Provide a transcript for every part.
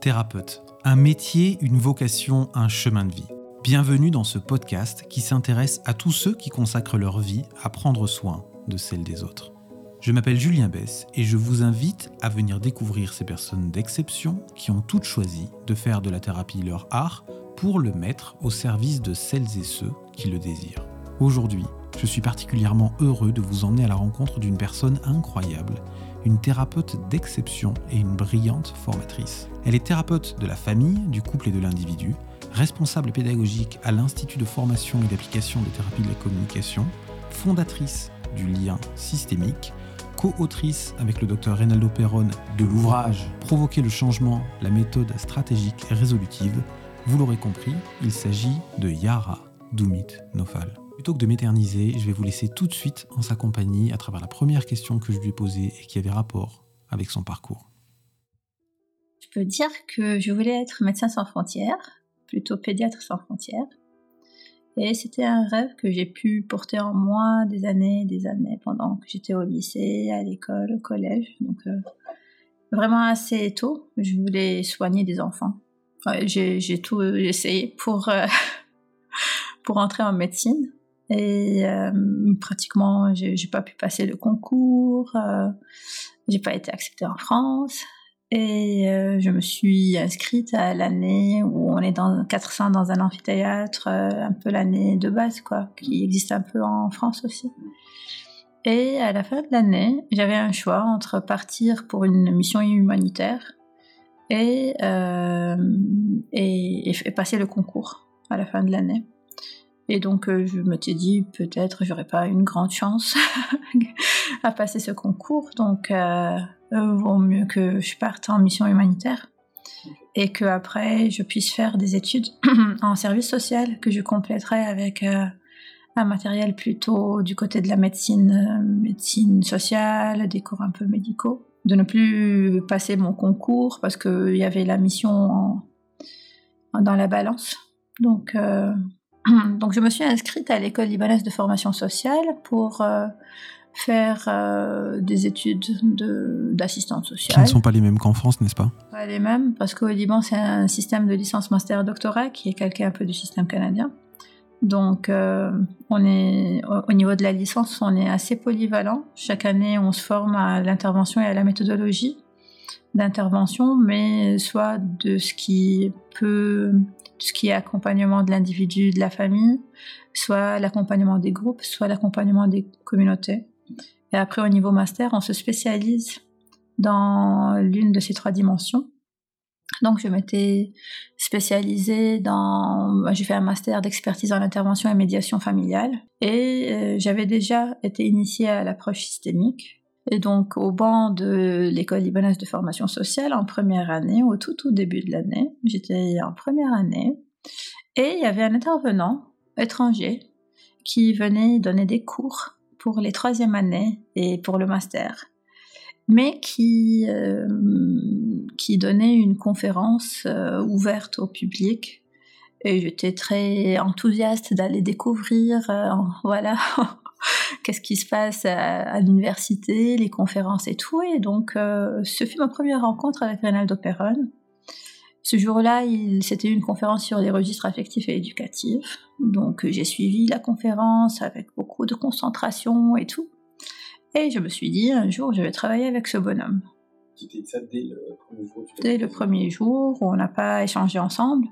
Thérapeute, un métier, une vocation, un chemin de vie. Bienvenue dans ce podcast qui s'intéresse à tous ceux qui consacrent leur vie à prendre soin de celle des autres. Je m'appelle Julien Bess et je vous invite à venir découvrir ces personnes d'exception qui ont toutes choisi de faire de la thérapie leur art pour le mettre au service de celles et ceux qui le désirent. Aujourd'hui, je suis particulièrement heureux de vous emmener à la rencontre d'une personne incroyable, une thérapeute d'exception et une brillante formatrice. Elle est thérapeute de la famille, du couple et de l'individu, responsable pédagogique à l'Institut de formation et d'application des thérapies de la communication, fondatrice du lien systémique, co-autrice avec le docteur Reynaldo Perron de l'ouvrage Provoquer le changement, la méthode stratégique résolutive. Vous l'aurez compris, il s'agit de Yara Doumit Nofal. Plutôt que de m'éterniser, je vais vous laisser tout de suite en sa compagnie à travers la première question que je lui ai posée et qui avait rapport avec son parcours. Je peux dire que je voulais être médecin sans frontières, plutôt pédiatre sans frontières. Et c'était un rêve que j'ai pu porter en moi des années, des années, pendant que j'étais au lycée, à l'école, au collège. Donc, euh, vraiment assez tôt, je voulais soigner des enfants. j'ai tout essayé pour, euh, pour entrer en médecine. Et euh, pratiquement, j'ai pas pu passer le concours. Euh, j'ai pas été acceptée en France. Et euh, je me suis inscrite à l'année où on est dans 400 dans un amphithéâtre, euh, un peu l'année de base, quoi, qui existe un peu en France aussi. Et à la fin de l'année, j'avais un choix entre partir pour une mission humanitaire et, et passer le concours à la fin de l'année. Et donc, euh, je me suis dit, peut-être, j'aurais pas une grande chance à passer ce concours. Donc, euh, euh, vaut mieux que je parte en mission humanitaire et que après je puisse faire des études en service social que je compléterai avec euh, un matériel plutôt du côté de la médecine, médecine sociale, des cours un peu médicaux. De ne plus passer mon concours parce qu'il y avait la mission dans la balance. Donc, Donc je me suis inscrite à l'école libanaise de formation sociale pour euh, faire euh, des études d'assistante sociale. Qui ne sont pas les mêmes qu'en France, n'est-ce pas? Pas les mêmes, parce qu'au Liban, c'est un système de licence, master, doctorat qui est calqué un peu du système canadien. Donc, euh, on est au niveau de la licence, on est assez polyvalent. Chaque année, on se forme à l'intervention et à la méthodologie d'intervention, mais soit de ce qui peut ce qui est accompagnement de l'individu, de la famille, soit l'accompagnement des groupes, soit l'accompagnement des communautés. Et après, au niveau master, on se spécialise dans l'une de ces trois dimensions. Donc, je m'étais spécialisée dans. J'ai fait un master d'expertise en intervention et médiation familiale. Et euh, j'avais déjà été initiée à l'approche systémique. Et donc, au banc de l'école libanaise de formation sociale, en première année, au tout, tout début de l'année, j'étais en première année, et il y avait un intervenant étranger qui venait donner des cours pour les troisième années et pour le master, mais qui, euh, qui donnait une conférence euh, ouverte au public. Et j'étais très enthousiaste d'aller découvrir, euh, voilà, qu'est-ce qui se passe à, l'université, les conférences et tout. Et donc, euh, ce fut ma première rencontre avec Reynaldo Perron. Ce jour-là, c'était une conférence sur les registres affectifs et éducatifs. Donc, j'ai suivi la conférence avec beaucoup de concentration et tout. Et je me suis dit, un jour, je vais travailler avec ce bonhomme. C'était ça dès le premier jour Dès le premier jour, on n'a pas échangé ensemble.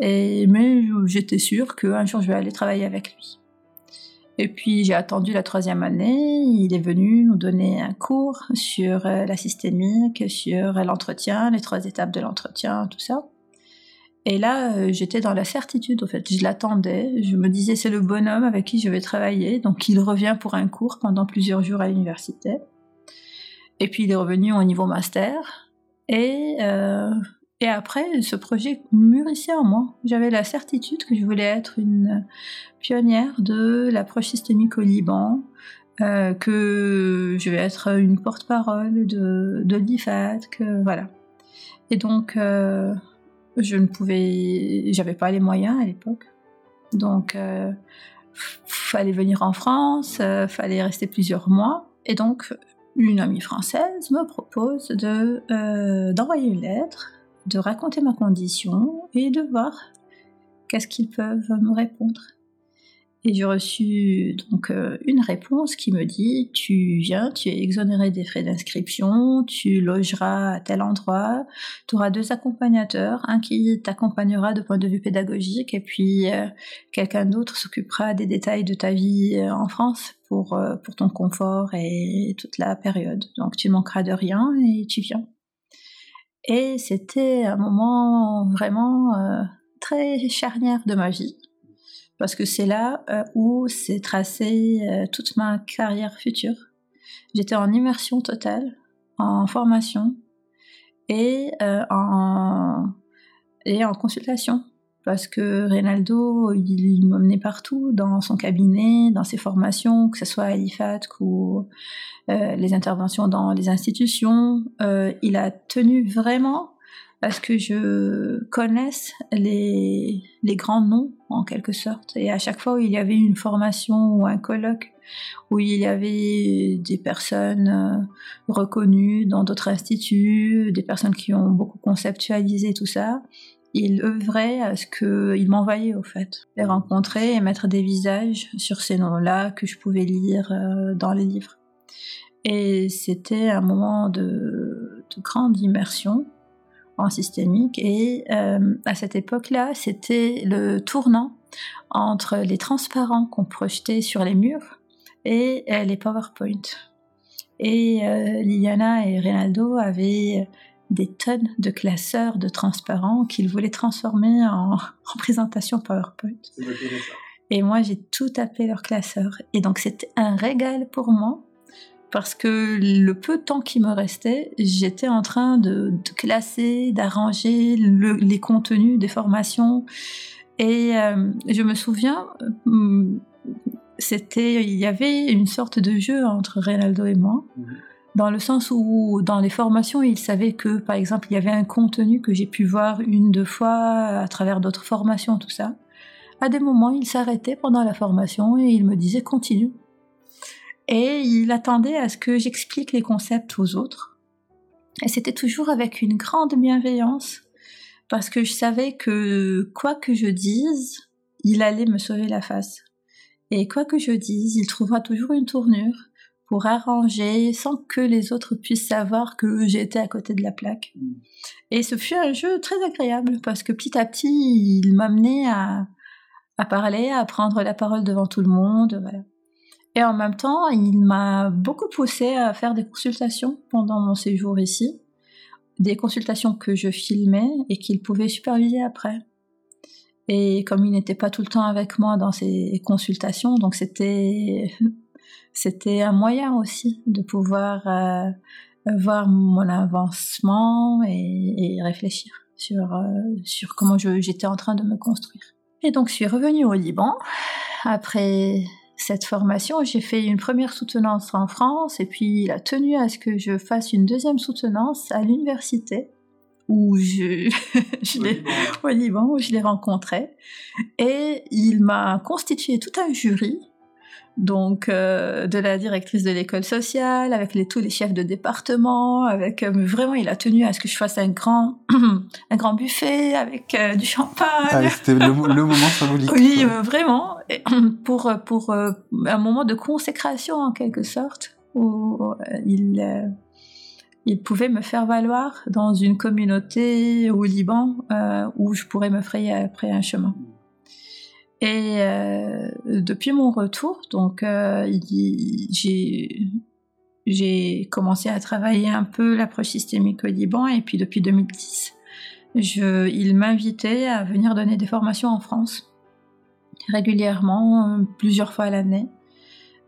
Et, mais j'étais sûre qu'un jour, je vais aller travailler avec lui. Et puis j'ai attendu la troisième année, il est venu nous donner un cours sur euh, la systémique, sur l'entretien, les trois étapes de l'entretien, tout ça. Et là, euh, j'étais dans la certitude, en fait, je l'attendais, je me disais c'est le bonhomme avec qui je vais travailler, donc il revient pour un cours pendant plusieurs jours à l'université. Et puis il est revenu au niveau master, et euh, et après, ce projet mûrissait en moi. J'avais la certitude que je voulais être une pionnière de l'approche systémique au Liban, euh, que je vais être une porte-parole de, de l'IFAT, que voilà. Et donc, euh, je ne pouvais, j'avais pas les moyens à l'époque. Donc, euh, fallait venir en France, euh, fallait rester plusieurs mois. Et donc, une amie française me propose de d'envoyer une lettre de raconter ma condition et de voir qu'est-ce qu'ils peuvent me répondre. Et j'ai reçu donc euh, une réponse qui me dit tu viens, tu es exonéré des frais d'inscription, tu logeras à tel endroit, tu auras deux accompagnateurs, un qui t'accompagnera de point de vue pédagogique et puis euh, quelqu'un d'autre s'occupera des détails de ta vie euh, en France pour pour ton confort et toute la période. Donc tu manqueras de rien et tu viens. Et c'était un moment vraiment très charnière de ma vie parce que c'est là euh, où s'est tracée euh, toute ma carrière future. J'étais en immersion totale, en formation et, euh, en, et en consultation. Parce que Reynaldo, il, m'emmenait partout, dans son cabinet, dans ses formations, que ce soit à l'IFAT ou les interventions dans les institutions. il a tenu vraiment parce que je connaisse les, les grands noms en quelque sorte. Et à chaque fois où il y avait une formation ou un colloque où il y avait des personnes euh, reconnues dans d'autres instituts, des personnes qui ont beaucoup conceptualisé tout ça, il œuvrait à ce qu'il m'envoyait au fait, les rencontrer et mettre des visages sur ces noms-là que je pouvais lire euh, dans les livres. Et c'était un moment de, de grande immersion en systémique. Et euh, à cette époque-là, c'était le tournant entre les transparents qu'on projetait sur les murs et euh, les PowerPoint. Et Liliana et Reynaldo avaient des tonnes de classeurs de transparents qu'ils voulaient transformer en, en présentation PowerPoint. Et moi, j'ai tout tapé leur classeur. Et donc, c'était un régal pour moi parce que le peu de temps qui me restait, j'étais en train de, classer, d'arranger les contenus des formations. Et euh, je me souviens, hmm, c'était, il y avait une sorte de jeu entre Reynaldo et moi. Mhm. Dans le sens où, dans les formations, il savait que, par exemple, il y avait un contenu que j'ai pu voir une, deux fois à travers d'autres formations, tout ça. À des moments, il s'arrêtait pendant la formation et il me disait continue et il attendait à ce que j'explique les concepts aux autres. Et c'était toujours avec une grande bienveillance, parce que je savais que quoi que je dise, il allait me sauver la face. Et quoi que je dise, il trouvera toujours une tournure pour arranger sans que les autres puissent savoir que j'étais à côté de la plaque. Et ce fut un jeu très agréable parce que petit à petit, il m'amenait à, à parler, à prendre la parole devant tout le monde. Voilà. Et en même temps, il m'a beaucoup poussé à faire des consultations pendant mon séjour ici, des consultations que je filmais et qu'il pouvait superviser après. Et comme il n'était pas tout le temps avec moi dans ces consultations, donc c'était c'était un moyen aussi de pouvoir euh, voir mon avancement et, réfléchir sur euh, sur comment j'étais en train de me construire. Et donc je suis revenue au Liban après cette formation, j'ai fait une première soutenance en France et puis il a tenu à ce que je fasse une deuxième soutenance à l'université où je, je l'ai, au Liban, où je l'ai rencontré. Et il m'a constitué tout un jury donc euh, de la directrice de l'école sociale, avec les, tous les chefs de département, avec euh, vraiment il a tenu à ce que je fasse un grand un grand buffet avec euh, du champagne. Ah, c'était le, moment symbolique. Oui, vraiment pour pour un moment de consécration en quelque sorte où il il pouvait me faire valoir dans une communauté au Liban où je pourrais me frayer après un chemin. Et euh, depuis mon retour, donc euh, j'ai commencé à travailler un peu l'approche systémique au Liban et puis depuis 2010, je, il m'invitait à venir donner des formations en France régulièrement, plusieurs fois à l'année,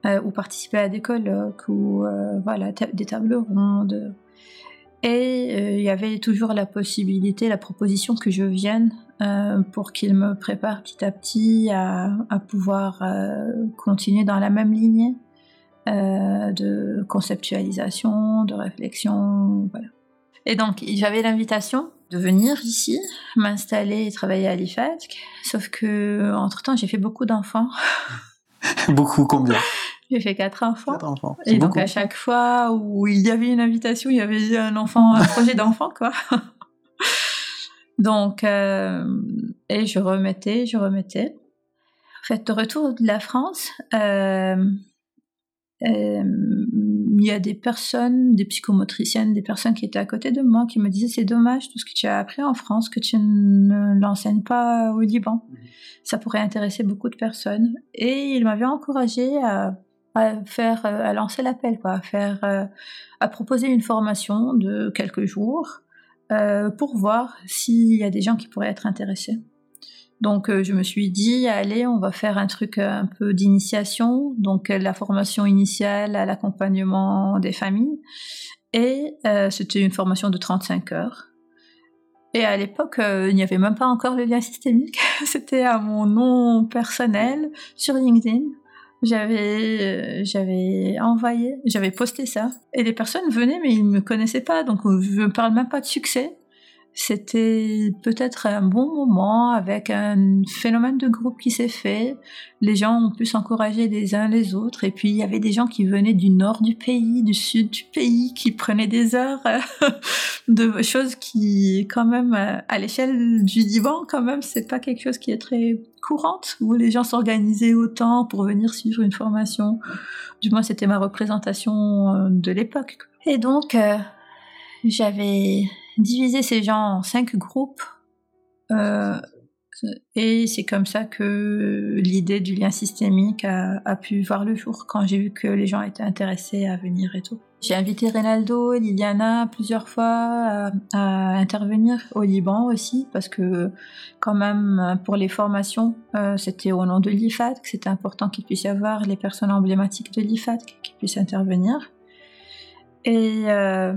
euh, ou participer à des colloques ou voilà des tables rondes. Et il y avait toujours la possibilité, la proposition que je vienne euh, pour qu'il me prépare petit à petit à, pouvoir euh, continuer dans la même lignée euh, de conceptualisation, de réflexion. Voilà. Et donc, j'avais l'invitation de venir ici, m'installer et travailler à l'IFATC, sauf que entre-temps, j'ai fait beaucoup d'enfants. beaucoup, combien? J'ai fait quatre enfants. Quatre enfants. Et donc, à chaque fois où il y avait une invitation, il y avait un enfant, un projet d'enfant, quoi. Donc, et je remettais, je remettais. En fait, de retour de la France, il y a des personnes, des psychomotriciennes, des personnes qui étaient à côté de moi qui me disaient c'est dommage tout ce que tu as appris en France que tu ne l'enseignes pas au Liban. Mhm. Ça pourrait intéresser beaucoup de personnes. Et ils m'avaient encouragé à, faire, à lancer l'appel, quoi, à faire, euh, à proposer une formation de quelques jours euh, pour voir s'il y a des gens qui pourraient être intéressés. Donc euh, je me suis dit, allez, on va faire un truc euh, un peu d'initiation, donc la formation initiale à l'accompagnement des familles. Et c'était une formation de 35 heures. Et à l'époque, il n'y avait même pas encore le lien systémique. c'était à mon nom personnel sur LinkedIn. J'avais, j'avais envoyé, j'avais posté ça. Et les personnes venaient, mais ils ne me connaissaient pas, donc je ne parle même pas de succès c'était peut-être un bon moment avec un phénomène de groupe qui s'est fait. Les gens ont pu s'encourager les uns les autres. Et puis il y avait des gens qui venaient du nord du pays, du sud du pays, qui prenaient des heures de choses qui, quand même, à l'échelle du divan, quand même, c'est pas quelque chose qui est très courante où les gens s'organisaient autant pour venir suivre une formation. Du moins, c'était ma représentation euh, de l'époque. Et donc, euh, j'avais diviser ces gens en cinq groupes. Euh, et c'est comme ça que l'idée du lien systémique a, pu voir le jour quand j'ai vu que les gens étaient intéressés à venir et tout. J'ai invité Reynaldo Liliana plusieurs fois à, intervenir au Liban aussi parce que quand même pour les formations euh, c'était au nom de l'IFAD que c'était important qu'il puisse y avoir les personnes emblématiques de l'IFAD qui puissent intervenir. Et euh,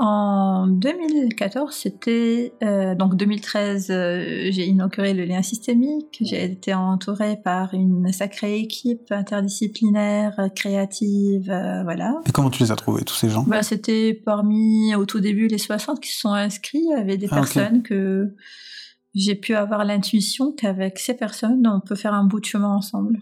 en 2014, c'était euh, donc 2013, euh, j'ai inauguré le lien systémique. J'ai été entourée par une sacrée équipe interdisciplinaire, créative, voilà. Et comment tu les as trouvés tous ces gens? Bah, c'était parmi au tout début les 60 qui se sont inscrits. Il y avait des ah, personnes que j'ai pu avoir l'intuition qu'avec ces personnes, on peut faire un bout de chemin ensemble.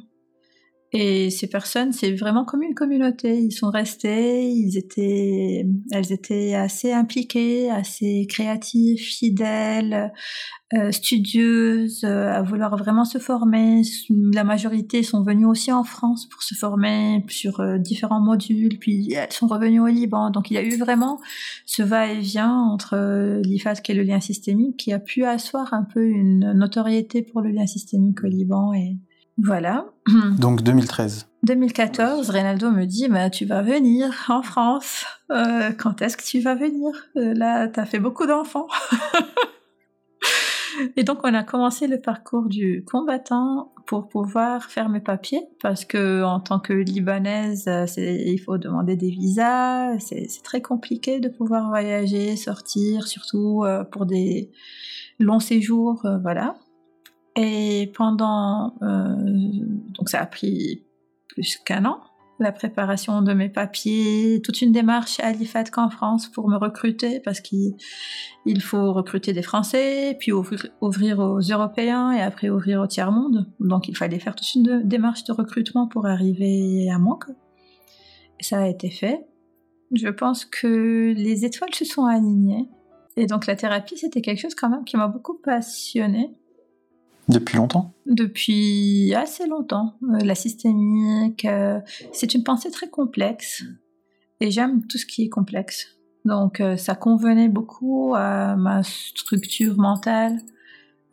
Et ces personnes, c'est vraiment comme une communauté. Ils sont restés, ils étaient, elles étaient assez impliquées, assez créatives, fidèles, euh, studieuses, euh, à vouloir vraiment se former. La majorité sont venues aussi en France pour se former sur euh, différents modules, puis elles sont revenues au Liban. Donc il y a eu vraiment ce va-et-vient entre euh, l'IFAS qui est le lien systémique, qui a pu asseoir un peu une notoriété pour le lien systémique au Liban et voilà. Donc 2013. 2014, Reynaldo me dit bah, Tu vas venir en France. Euh, quand est-ce que tu vas venir? Euh, Là, tu as fait beaucoup d'enfants. Et donc, on a commencé le parcours du combattant pour pouvoir faire mes papiers, parce que en tant que libanaise, euh, il faut demander des visas, c'est très compliqué de pouvoir voyager, sortir, surtout pour des longs séjours, voilà. Et pendant, euh, donc ça a pris plus qu'un an, la préparation de mes papiers, toute une démarche à l'IFAD qu'en France pour me recruter parce qu'il faut recruter des Français, puis ouvrir, aux Européens et après ouvrir au tiers-monde. Donc il fallait faire toute une démarche de recrutement pour arriver à. Et ça a été fait. Je pense que les étoiles se sont alignées. Et donc la thérapie, c'était quelque chose quand même qui m'a beaucoup passionnée. Depuis longtemps Depuis assez longtemps. Euh, la systémique, euh, c'est une pensée très complexe et j'aime tout ce qui est complexe. Donc euh, ça convenait beaucoup à ma structure mentale,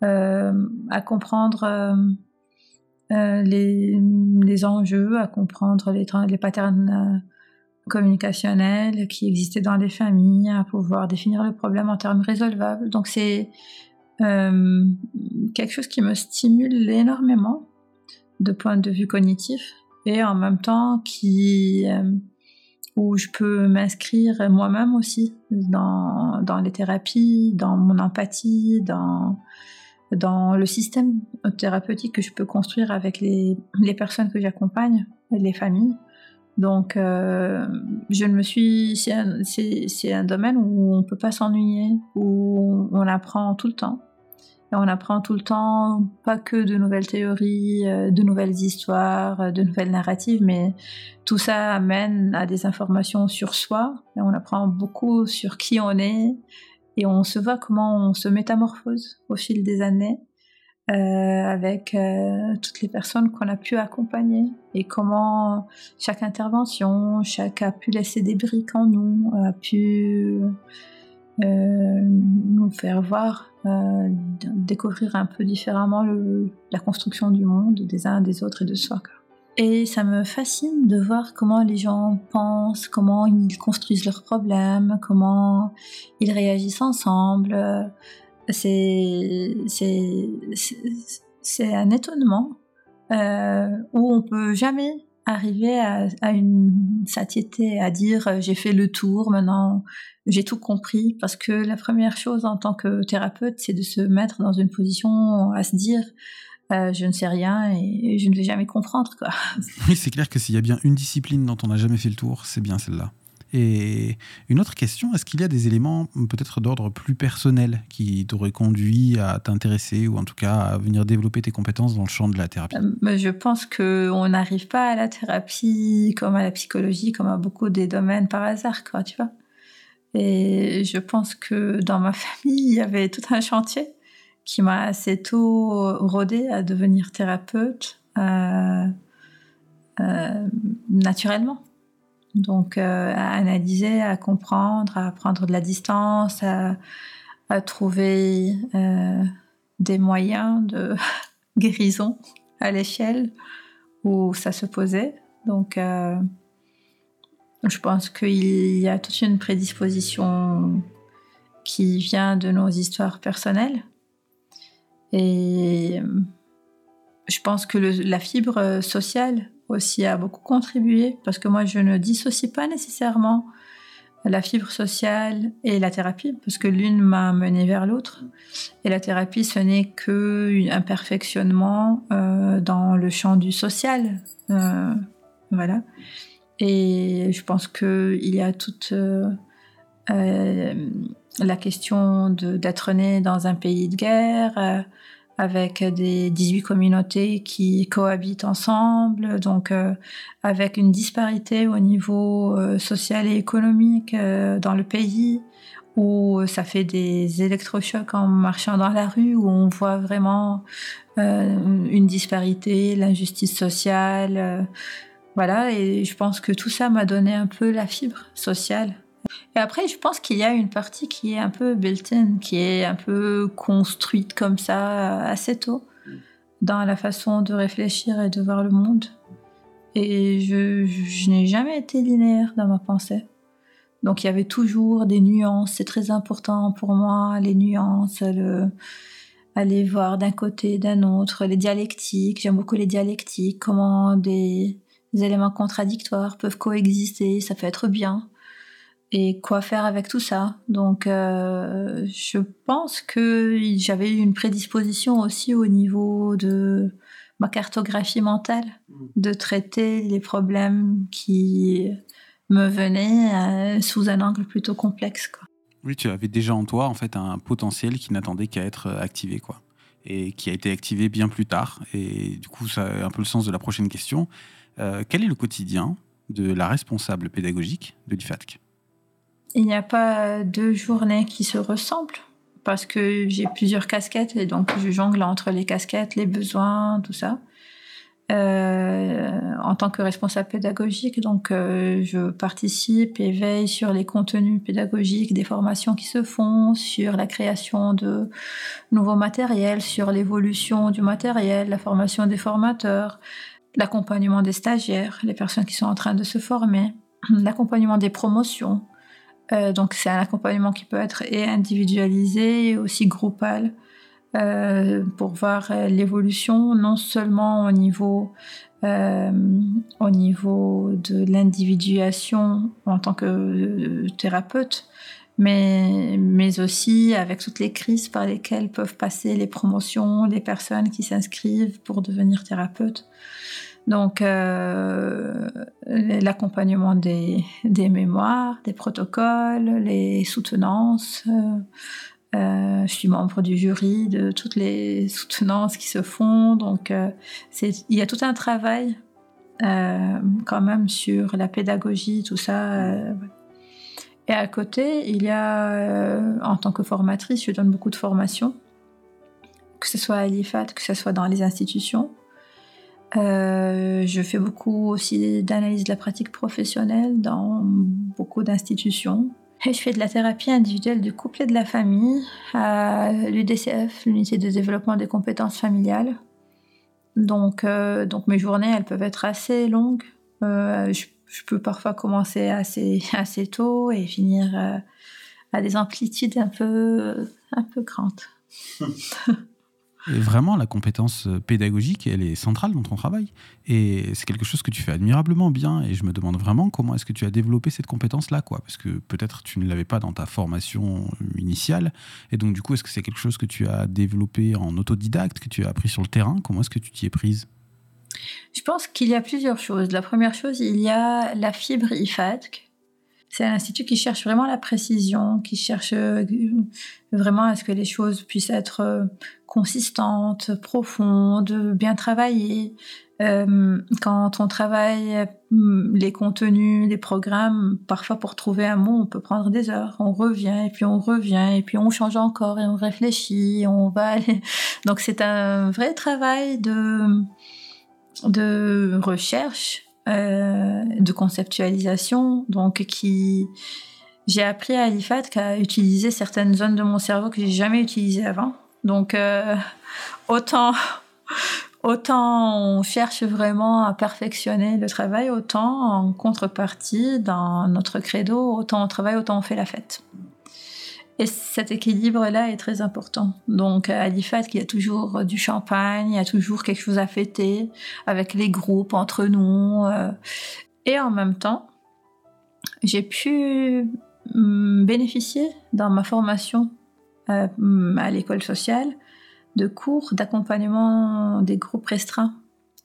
à comprendre les, les, enjeux, à comprendre les, les patterns communicationnels qui existaient dans les familles, à pouvoir définir le problème en termes résolvables. Donc c'est euh, quelque chose qui me stimule énormément de point de vue cognitif et en même temps qui euh, où je peux m'inscrire moi-même aussi dans, dans les thérapies, dans mon empathie, dans, dans le système thérapeutique que je peux construire avec les, les personnes que j'accompagne, les familles. Donc, euh, je me suis. C'est un, domaine où on ne peut pas s'ennuyer, où on apprend tout le temps. On apprend tout le temps, pas que de nouvelles théories, euh, de nouvelles histoires, euh, de nouvelles narratives, mais tout ça amène à des informations sur soi. On apprend beaucoup sur qui on est et on se voit comment on se métamorphose au fil des années euh, avec toutes les personnes qu'on a pu accompagner et comment chaque intervention, chaque a pu laisser des briques en nous, a pu nous faire voir, euh, découvrir un peu différemment la construction du monde des uns des autres et de soi. Et ça me fascine de voir comment les gens pensent, comment ils construisent leurs problèmes, comment ils réagissent ensemble. C'est c'est un étonnement euh, où on peut jamais arriver à, une satiété, à dire euh, j'ai fait le tour, maintenant j'ai tout compris, parce que la première chose en tant que thérapeute, c'est de se mettre dans une position à se dire euh, je ne sais rien et je ne vais jamais comprendre. Quoi. Oui, c'est clair que s'il y a bien une discipline dont on n'a jamais fait le tour, c'est bien celle-là. Et une autre question, est-ce qu'il y a des éléments peut-être d'ordre plus personnel qui t'auraient conduit à t'intéresser ou en tout cas à venir développer tes compétences dans le champ de la thérapie? Euh, Je pense qu'on n'arrive pas à la thérapie comme à la psychologie, comme à beaucoup des domaines par hasard, quoi, tu vois. Et je pense que dans ma famille, il y avait tout un chantier qui m'a assez tôt rodé à devenir thérapeute euh, euh, naturellement. Donc euh, à analyser, à comprendre, à prendre de la distance, à, trouver euh, des moyens de guérison à l'échelle où ça se posait. Donc euh, je pense qu'il y a toute une prédisposition qui vient de nos histoires personnelles. Et je pense que la fibre sociale aussi a beaucoup contribué parce que moi je ne dissocie pas nécessairement la fibre sociale et la thérapie parce que l'une m'a mené vers l'autre. Et la thérapie ce n'est que un perfectionnement euh, dans le champ du social euh, voilà. Et je pense que il y a toute euh, la question d'être né dans un pays de guerre avec des 18 communautés qui cohabitent ensemble, donc euh, avec une disparité au niveau euh, social et économique euh, dans le pays, où ça fait des électrochocs en marchant dans la rue, où on voit vraiment euh, une disparité, l'injustice sociale. voilà, et je pense que tout ça m'a donné un peu la fibre sociale et après, je pense qu'il y a une partie qui est un peu built-in, qui est un peu construite comme ça assez tôt dans la façon de réfléchir et de voir le monde. Et je, n'ai jamais été linéaire dans ma pensée. Donc il y avait toujours des nuances, c'est très important pour moi, les nuances, le, aller voir d'un côté, d'un autre, les dialectiques, j'aime beaucoup les dialectiques, comment des éléments contradictoires peuvent coexister, ça peut être bien et quoi faire avec tout ça. Donc, euh, je pense que j'avais eu une prédisposition aussi au niveau de ma cartographie mentale, mm. de traiter les problèmes qui me venaient euh, sous un angle plutôt complexe. Quoi. Oui, tu avais déjà en toi en fait un potentiel qui n'attendait qu'à être activé, quoi, et qui a été activé bien plus tard. Et du coup, ça a un peu le sens de la prochaine question. Euh, quel est le quotidien de la responsable pédagogique de l'IFATC? Il n'y a pas deux journées qui se ressemblent parce que j'ai plusieurs casquettes et donc je jongle entre les casquettes, les besoins, tout ça. Euh, en tant que responsable pédagogique, donc euh, je participe et veille sur les contenus pédagogiques des formations qui se font, sur la création de nouveaux matériels, sur l'évolution du matériel, la formation des formateurs, l'accompagnement des stagiaires, les personnes qui sont en train de se former, l'accompagnement des promotions, euh, donc c'est un accompagnement qui peut être et individualisé et aussi groupal euh, pour voir euh, l'évolution non seulement au niveau au niveau de l'individuation en tant que thérapeute, mais, mais aussi avec toutes les crises par lesquelles peuvent passer les promotions, les personnes qui s'inscrivent pour devenir thérapeute. Donc, euh, l'accompagnement des, mémoires, des protocoles, les soutenances. Euh, euh, je suis membre du jury de toutes les soutenances qui se font. Donc, il y a tout un travail quand même sur la pédagogie, tout ça. Et à côté, il y a, en tant que formatrice, je donne beaucoup de formations, que ce soit à l'IFAT, que ce soit dans les institutions. Euh, je fais beaucoup aussi d'analyse de la pratique professionnelle dans beaucoup d'institutions. Et je fais de la thérapie individuelle du couple et de la famille à l'UDCF, l'unité de développement des compétences familiales. Donc, euh, donc mes journées, elles peuvent être assez longues. Euh, je, je, peux parfois commencer assez, assez tôt et finir à des amplitudes un peu, un peu grandes. Vraiment, la compétence euh, pédagogique, elle est centrale dans ton travail. Et c'est quelque chose que tu fais admirablement bien. Et je me demande vraiment comment est-ce que tu as développé cette compétence-là, quoi. Parce que peut-être tu ne l'avais pas dans ta formation initiale. Et donc, du coup, est-ce que c'est quelque chose que tu as développé en autodidacte, que tu as appris sur le terrain? Comment est-ce que tu t'y es prise? Je pense qu'il y a plusieurs choses. La première chose, il y a la fibre IFADC c'est un institut qui cherche vraiment la précision, qui cherche euh, vraiment à ce que les choses puissent être euh, consistantes, profondes, bien travaillées. Euh, quand on travaille les contenus, les programmes, parfois pour trouver un mot, on peut prendre des heures. On revient et puis on revient et puis on change encore et on réfléchit, on va aller. Donc c'est un vrai travail de de recherche euh, de conceptualisation, donc qui j'ai appris à l'IFAT qu'à utiliser certaines zones de mon cerveau que j'ai jamais utilisées avant. Donc euh, autant autant on cherche vraiment à perfectionner le travail, autant en contrepartie dans notre credo, autant on travaille, autant on fait la fête. Et cet équilibre-là est très important. Donc à l'IFAT, il y a toujours du champagne, il y a toujours quelque chose à fêter avec les groupes entre nous. Euh. Et en même temps, j'ai pu mm, bénéficier dans ma formation euh, à l'école sociale de cours d'accompagnement des groupes restreints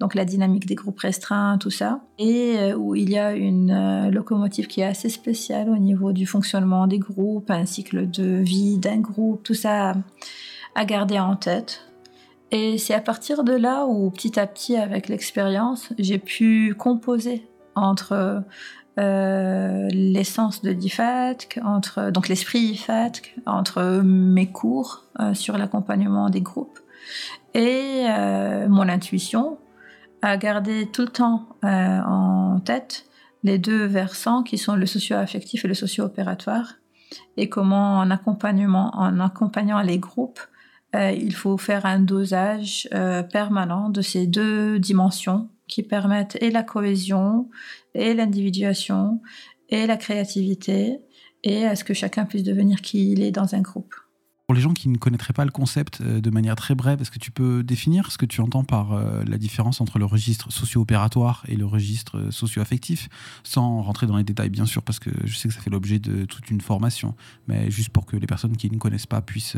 donc la dynamique des groupes restreints, tout ça, et euh, où il y a une euh, locomotive qui est assez spéciale au niveau du fonctionnement des groupes, un cycle de vie d'un groupe, tout ça à garder en tête. Et c'est à partir de là où petit à petit, avec l'expérience, j'ai pu composer entre euh, l'essence de l'IFATC, entre donc l'esprit IFATC, entre mes cours sur l'accompagnement des groupes et mon intuition à garder tout le temps euh, en tête les deux versants qui sont le socio-affectif et le socio-opératoire et comment en accompagnement, en accompagnant les groupes, euh, il faut faire un dosage euh, permanent de ces deux dimensions qui permettent et la cohésion et l'individuation et la créativité et à ce que chacun puisse devenir qui il est dans un groupe. Pour les gens qui ne connaîtraient pas le concept euh, de manière très brève, est-ce que tu peux définir ce que tu entends par euh, la différence entre le registre socio-opératoire et le registre euh, socio-affectif, sans rentrer dans les détails bien sûr, parce que je sais que ça fait l'objet de toute une formation, mais juste pour que les personnes qui ne connaissent pas puissent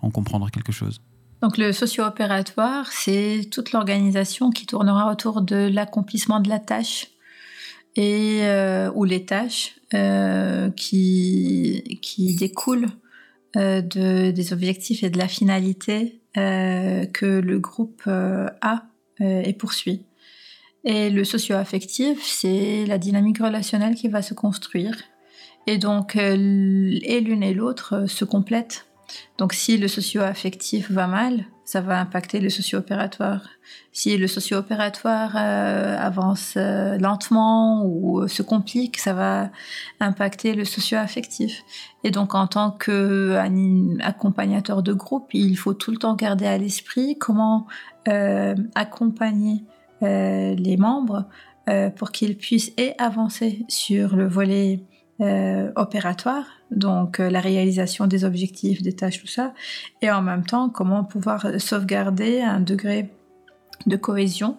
en comprendre quelque chose. Donc le socio-opératoire, c'est toute l'organisation qui tournera autour de l'accomplissement de la tâche et ou les tâches qui qui découlent de, des objectifs et de la finalité euh, que le groupe euh, a et poursuit. Et le socio-affectif, c'est la dynamique relationnelle qui va se construire. Et donc, et l'une et l'autre se complètent. Donc si le socio-affectif va mal, ça va impacter le socio-opératoire. Si le socio-opératoire euh, avance euh, lentement ou euh, se complique, ça va impacter le socio-affectif. Et donc en tant qu'accompagnateur de groupe, il faut tout le temps garder à l'esprit comment accompagner les membres pour qu'ils puissent et avancer sur le volet opératoire, donc euh, la réalisation des objectifs, des tâches, tout ça, et en même temps comment pouvoir sauvegarder un degré de cohésion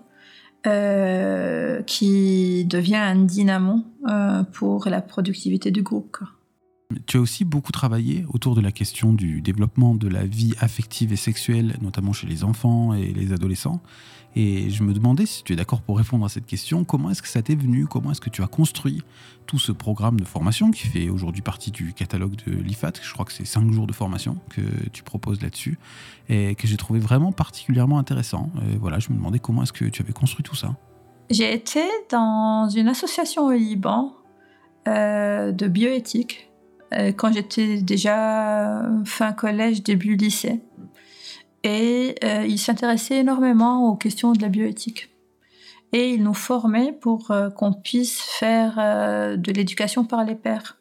euh, qui devient un dynamo pour la productivité du groupe. Tu as aussi beaucoup travaillé autour de la question du développement de la vie affective et sexuelle, notamment chez les enfants et les adolescents. Et je me demandais si tu es d'accord pour répondre à cette question, comment est-ce que ça t'est venu Comment est-ce que tu as construit tout ce programme de formation qui fait aujourd'hui partie du catalogue de l'IFAT Je crois que c'est cinq jours de formation que tu proposes là-dessus et que j'ai trouvé vraiment particulièrement intéressant. Et voilà, je me demandais comment est-ce que tu avais construit tout ça. J'ai été dans une association au Liban euh, de bioéthique quand j'étais déjà fin collège, début lycée. Et il s'intéressait énormément aux questions de la bioéthique. Et il nous formait pour qu'on puisse faire de l'éducation par les pairs.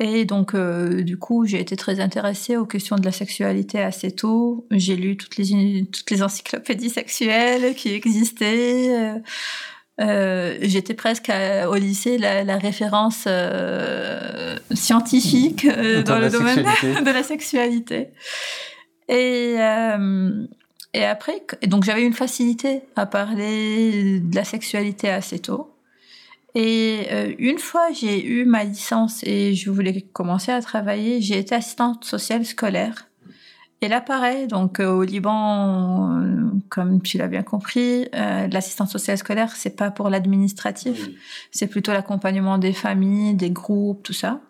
Et donc, euh, du coup, j'ai été très intéressée aux questions de la sexualité assez tôt. J'ai lu toutes les, toutes les encyclopédies sexuelles qui existaient. Euh, euh J'étais presque au lycée la, la référence euh, scientifique dans le domaine de la sexualité. Et, et après, donc j'avais une facilité à parler de la sexualité assez tôt. Et euh, une fois j'ai eu ma licence et je voulais commencer à travailler, j'ai été assistante sociale scolaire. Et là, pareil, donc euh, au Liban, euh, comme tu l'as bien compris, l'assistance sociale scolaire, c'est pas pour l'administratif, c'est plutôt l'accompagnement des familles, des groupes, tout ça.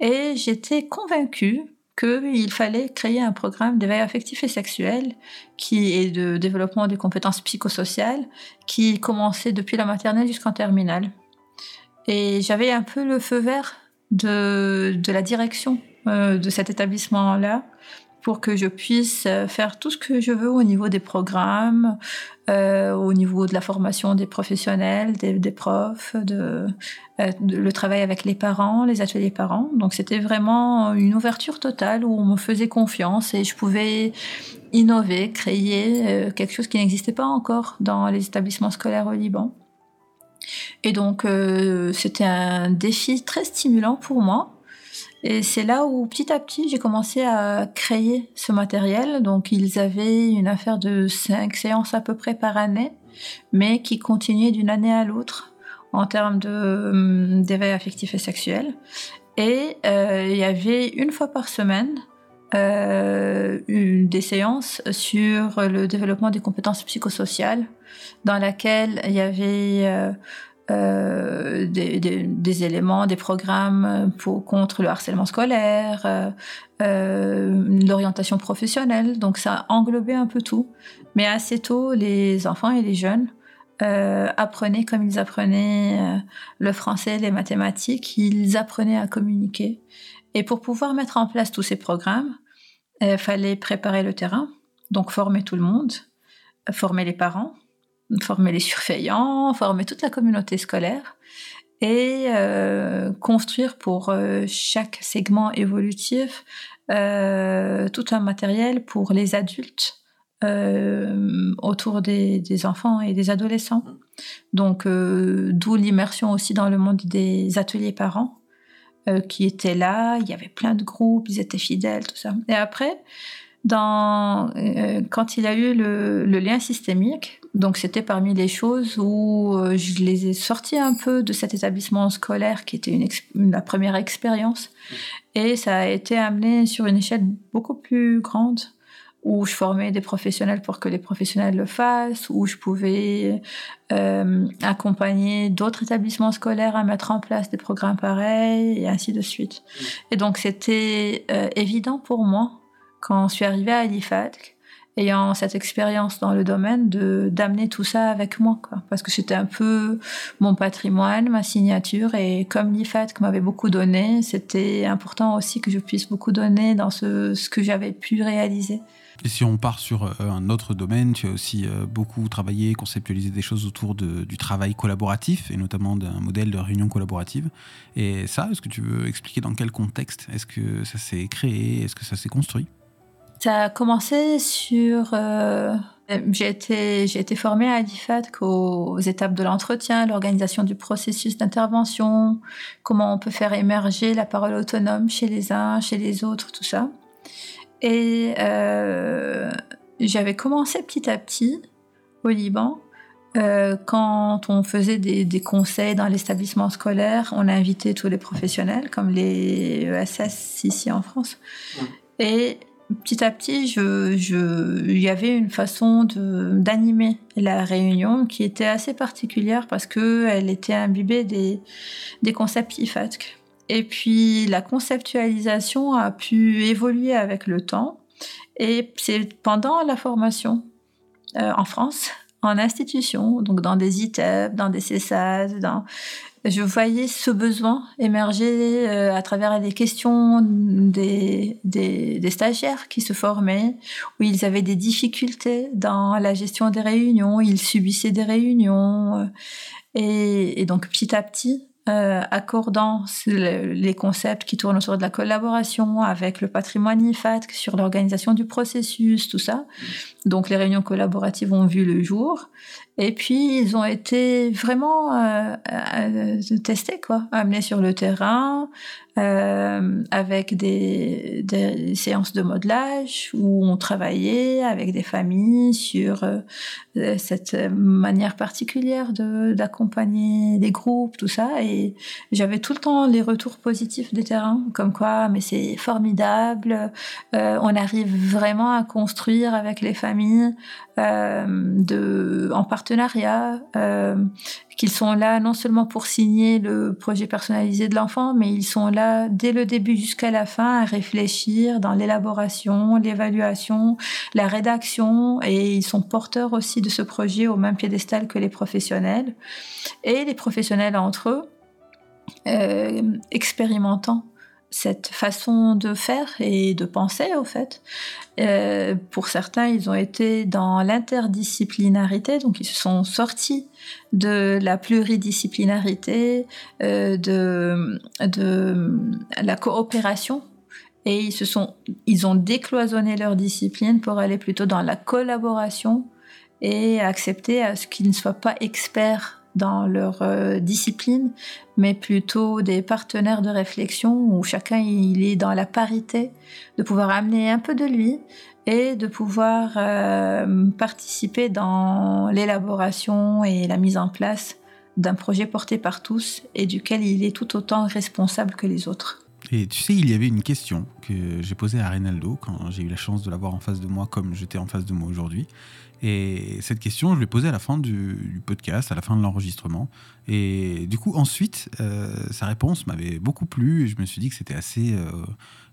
Et j'étais convaincue qu'il fallait créer un programme d'éveil affectif et sexuel qui est de développement des compétences psychosociales qui commençait depuis la maternelle jusqu'en terminale. Et j'avais un peu le feu vert de, de la direction euh, de cet établissement-là pour que je puisse euh, faire tout ce que je veux au niveau des programmes, euh, au niveau de la formation des professionnels, des, des profs, de, euh, le travail avec les parents, les ateliers parents. Donc c'était vraiment une ouverture totale où on me faisait confiance et je pouvais innover, créer euh, quelque chose qui n'existait pas encore dans les établissements scolaires au Liban. Et donc, euh, c'était un défi très stimulant pour moi. Et c'est là où, petit à petit, j'ai commencé à créer ce matériel. Donc, ils avaient une affaire de cinq séances à peu près par année, mais qui continuait d'une année à l'autre en termes hum, d'éveil affectif et sexuel. Et euh, il y avait une fois par semaine euh, une, des séances sur le développement des compétences psychosociales, dans laquelle il y avait euh, euh, des, des, des, éléments, des programmes pour, contre le harcèlement scolaire, euh, euh, l'orientation professionnelle. Donc ça englobait un peu tout. Mais assez tôt, les enfants et les jeunes euh, apprenaient comme ils apprenaient euh, le français, les mathématiques, ils apprenaient à communiquer. Et pour pouvoir mettre en place tous ces programmes, il fallait préparer le terrain, donc former tout le monde, former les parents, former les surveillants, former toute la communauté scolaire et euh, construire pour euh, chaque segment évolutif euh, tout un matériel pour les adultes autour des, enfants et des adolescents. Donc, d'où l'immersion aussi dans le monde des ateliers parents qui étaient là. Il y avait plein de groupes, ils étaient fidèles, tout ça. Et après, quand il a eu le lien systémique, donc c'était parmi les choses où euh, je les ai sortis un peu de cet établissement scolaire qui était une, une la première expérience, et ça a été amené sur une échelle beaucoup plus grande où je formais des professionnels pour que les professionnels le fassent, où je pouvais euh, accompagner d'autres établissements scolaires à mettre en place des programmes pareils, et ainsi de suite. Et donc c'était euh, évident pour moi quand je suis arrivée à l'IFADC, ayant cette expérience dans le domaine, de d'amener tout ça avec moi. Parce que c'était un peu mon patrimoine, ma signature, et comme l'IFADC m'avait beaucoup donné, c'était important aussi que je puisse beaucoup donner dans ce, ce que j'avais pu réaliser. Et si on part sur euh, un autre domaine, tu as aussi euh, beaucoup travaillé, conceptualisé des choses autour de, du travail collaboratif, et notamment d'un modèle de réunion collaborative. Et ça, est-ce que tu veux expliquer dans quel contexte Est-ce que ça s'est créé Est-ce que ça s'est construit? Ça a commencé sur. Euh, j'ai été, j'ai été formée à l'IFAD aux étapes de l'entretien, l'organisation du processus d'intervention, comment on peut faire émerger la parole autonome chez les uns, chez les autres, tout ça. Et euh, j'avais commencé petit à petit au Liban. Euh, quand on faisait des, des conseils dans l'établissement scolaire, on a invité tous les professionnels, comme les ESS ici en France. Et petit à petit, il y avait une façon d'animer la réunion qui était assez particulière parce que elle était imbibée des, des concepts IFATC. Et puis la conceptualisation a pu évoluer avec le temps. Et c'est pendant la formation euh, en France, en institution, donc dans des ITEP, dans des CESAS, dans je voyais ce besoin émerger à travers les questions des, des, des, stagiaires qui se formaient, où ils avaient des difficultés dans la gestion des réunions, ils subissaient des réunions. Et, et donc petit à petit, euh, accordant les concepts qui tournent autour de la collaboration avec le patrimoine IFAT sur l'organisation du processus, tout ça. Donc les réunions collaboratives ont vu le jour. Et puis ils ont été vraiment euh, euh, testés, quoi, amenés sur le terrain, euh, avec des, séances de modelage où on travaillait avec des familles sur euh, cette manière particulière de d'accompagner des groupes, tout ça. Et j'avais tout le temps les retours positifs des terrains, comme quoi, mais c'est formidable, euh, on arrive vraiment à construire avec les familles euh, de, en partenariat, euh, qu'ils sont là non seulement pour signer le projet personnalisé de l'enfant, mais ils sont là dès le début jusqu'à la fin à réfléchir dans l'élaboration, l'évaluation, la rédaction, et ils sont porteurs aussi de ce projet au même piédestal que les professionnels. Et les professionnels entre eux, euh, expérimentant cette façon de faire et de penser au fait. Euh, pour certains, ils ont été dans l'interdisciplinarité, donc ils se sont sortis de la pluridisciplinarité, euh, de, la coopération et ils se sont, ils ont décloisonné leur discipline pour aller plutôt dans la collaboration et accepter à ce qu'ils ne soient pas experts dans leur euh, discipline, mais plutôt des partenaires de réflexion où chacun il est dans la parité, de pouvoir amener un peu de lui et de pouvoir euh, participer dans l'élaboration et la mise en place d'un projet porté par tous et duquel il est tout autant responsable que les autres. Et tu sais, il y avait une question que j'ai posée à Reynaldo quand j'ai eu la chance de l'avoir en face de moi comme j'étais en face de moi aujourd'hui. Et cette question, je l'ai posée à la fin du, podcast, à la fin de l'enregistrement. Et du coup, ensuite, euh, sa réponse m'avait beaucoup plu et je me suis dit que c'était assez euh,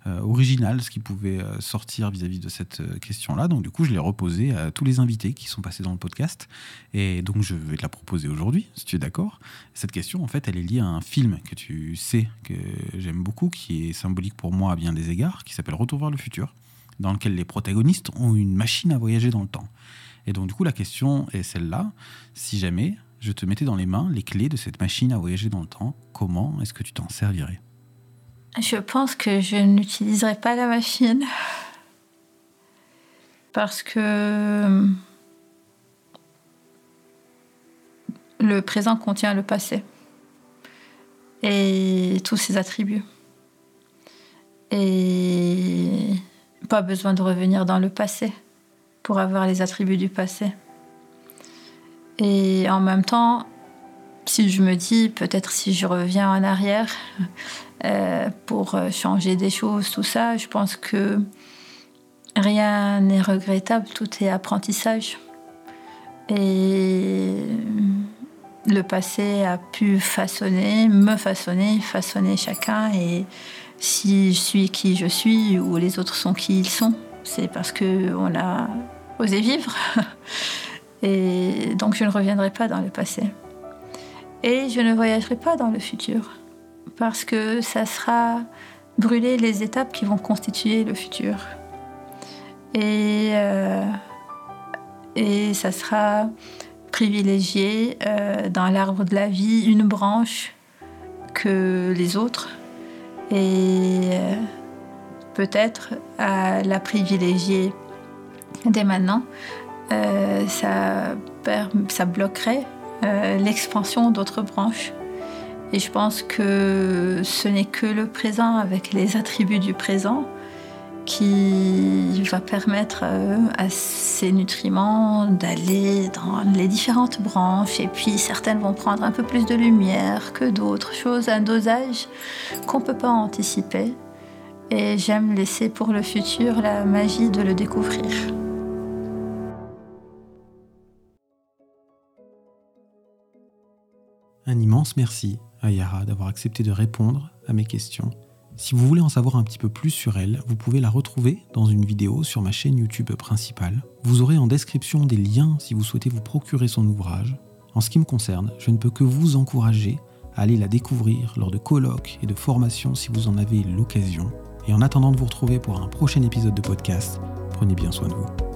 euh, original ce qui pouvait sortir vis-à-vis de cette question-là. Donc, du coup, je l'ai reposée à tous les invités qui sont passés dans le podcast. Et donc, je vais te la proposer aujourd'hui, si tu es d'accord. Cette question, en fait, elle est liée à un film que tu sais que j'aime beaucoup, qui est symbolique pour moi à bien des égards, qui s'appelle Retour vers le futur, dans lequel les protagonistes ont une machine à voyager dans le temps. Et donc, du coup, la question est celle-là. Si jamais je te mettais dans les mains les clés de cette machine à voyager dans le temps, comment est-ce que tu t'en servirais? Je pense que je n'utiliserai pas la machine. Parce que le présent contient le passé et tous ses attributs. Et pas besoin de revenir dans le passé pour avoir les attributs du passé. Et en même temps, si je me dis peut-être si je reviens en arrière euh, pour changer des choses, tout ça, je pense que rien n'est regrettable, tout est apprentissage. Et le passé a pu façonner, me façonner, façonner chacun. Et si je suis qui je suis ou les autres sont qui ils sont, c'est parce qu'on a osé vivre. Et donc je ne reviendrai pas dans le passé. Et je ne voyagerai pas dans le futur. Parce que ça sera brûler les étapes qui vont constituer le futur. Et, euh, et ça sera privilégier euh, dans l'arbre de la vie une branche que les autres. Et euh, peut-être à la privilégier dès maintenant, euh, ça, ça bloquerait euh, l'expansion d'autres branches. Et je pense que ce n'est que le présent avec les attributs du présent qui va permettre euh, à ces nutriments d'aller dans les différentes branches et puis certaines vont prendre un peu plus de lumière que d'autres choses, un dosage qu'on ne peut pas anticiper. Et j'aime laisser pour le futur la magie de le découvrir. Un immense merci à Yara d'avoir accepté de répondre à mes questions. Si vous voulez en savoir un petit peu plus sur elle, vous pouvez la retrouver dans une vidéo sur ma chaîne YouTube principale. Vous aurez en description des liens si vous souhaitez vous procurer son ouvrage. En ce qui me concerne, je ne peux que vous encourager allez la découvrir lors de colloques et de formations si vous en avez l'occasion. Et en attendant de vous retrouver pour un prochain épisode de podcast, prenez bien soin de vous.